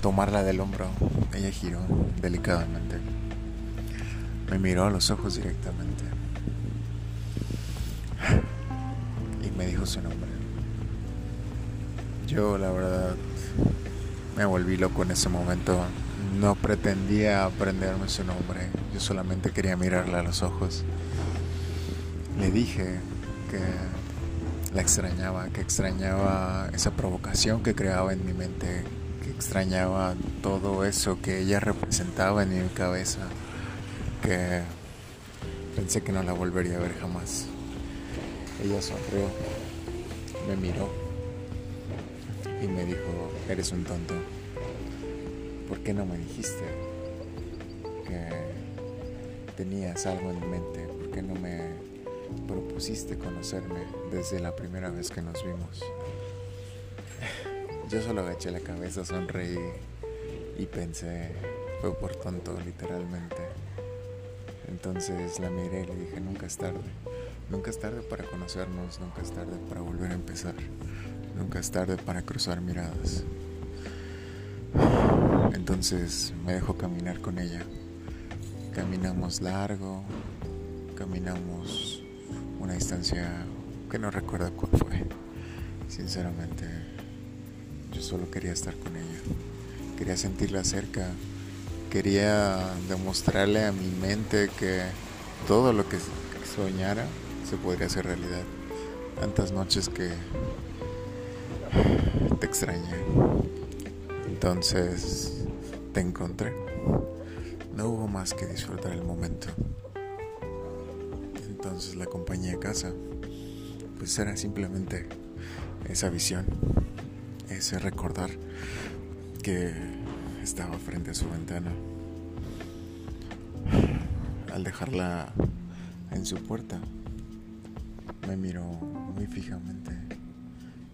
tomarla del hombro, ella giró delicadamente. Me miró a los ojos directamente. Y me dijo su nombre. Yo la verdad me volví loco en ese momento. No pretendía aprenderme su nombre. Yo solamente quería mirarla a los ojos. Le dije que la extrañaba, que extrañaba esa provocación que creaba en mi mente, que extrañaba todo eso que ella representaba en mi cabeza, que pensé que no la volvería a ver jamás. Ella sonrió, me miró y me dijo, eres un tonto. ¿Por qué no me dijiste que tenías algo en mente? ¿Por qué no me propusiste conocerme desde la primera vez que nos vimos. Yo solo agaché la cabeza, sonreí y pensé, fue por tonto, literalmente. Entonces la miré y le dije, nunca es tarde. Nunca es tarde para conocernos, nunca es tarde para volver a empezar. Nunca es tarde para cruzar miradas. Entonces me dejó caminar con ella. Caminamos largo, caminamos una distancia que no recuerdo cuál fue. Sinceramente, yo solo quería estar con ella. Quería sentirla cerca. Quería demostrarle a mi mente que todo lo que soñara se podría hacer realidad. Tantas noches que te extrañé. Entonces te encontré. No hubo más que disfrutar el momento entonces la compañía a casa, pues era simplemente esa visión, ese recordar que estaba frente a su ventana. Al dejarla en su puerta, me miró muy fijamente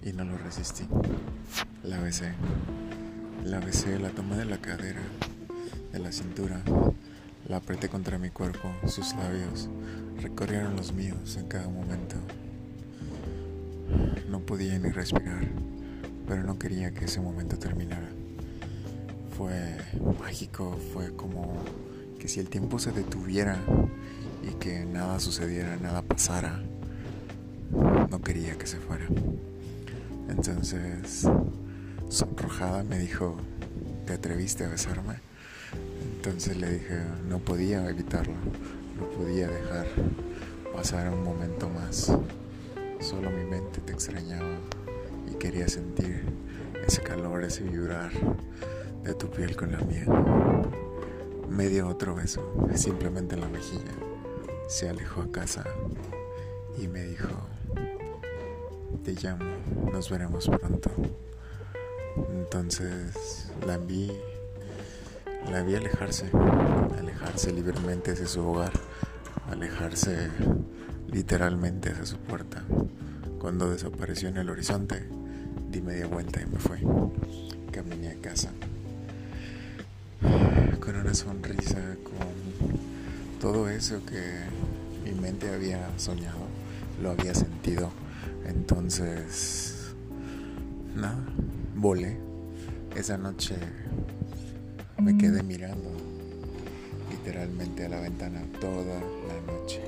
y no lo resistí. La besé, la besé, la tomé de la cadera, de la cintura la apreté contra mi cuerpo, sus labios recorrieron los míos en cada momento. No podía ni respirar, pero no quería que ese momento terminara. Fue mágico, fue como que si el tiempo se detuviera y que nada sucediera, nada pasara, no quería que se fuera. Entonces, sonrojada me dijo, ¿te atreviste a besarme? Entonces le dije, no podía evitarlo, no podía dejar pasar un momento más. Solo mi mente te extrañaba y quería sentir ese calor, ese vibrar de tu piel con la mía. Me dio otro beso, simplemente en la mejilla. Se alejó a casa y me dijo, te llamo, nos veremos pronto. Entonces la envié la vi alejarse, alejarse libremente hacia su hogar, alejarse literalmente hacia su puerta. Cuando desapareció en el horizonte, di media vuelta y me fui. Caminé a casa con una sonrisa, con todo eso que mi mente había soñado, lo había sentido. Entonces, nada, volé. Esa noche me quedé mirando literalmente a la ventana toda la noche.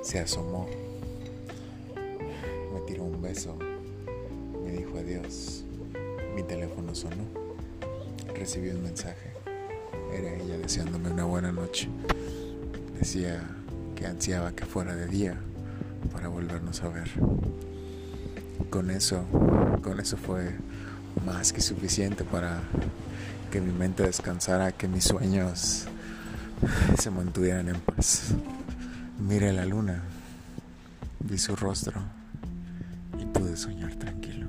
Se asomó, tiró un beso, me dijo adiós. Mi teléfono sonó, recibí un mensaje. Era ella deseándome una buena noche. Decía que ansiaba que fuera de día para volvernos a ver. Con eso, con eso fue más que suficiente para que mi mente descansara, que mis sueños se mantuvieran en paz. Miré la luna, vi su rostro soñar tranquilo.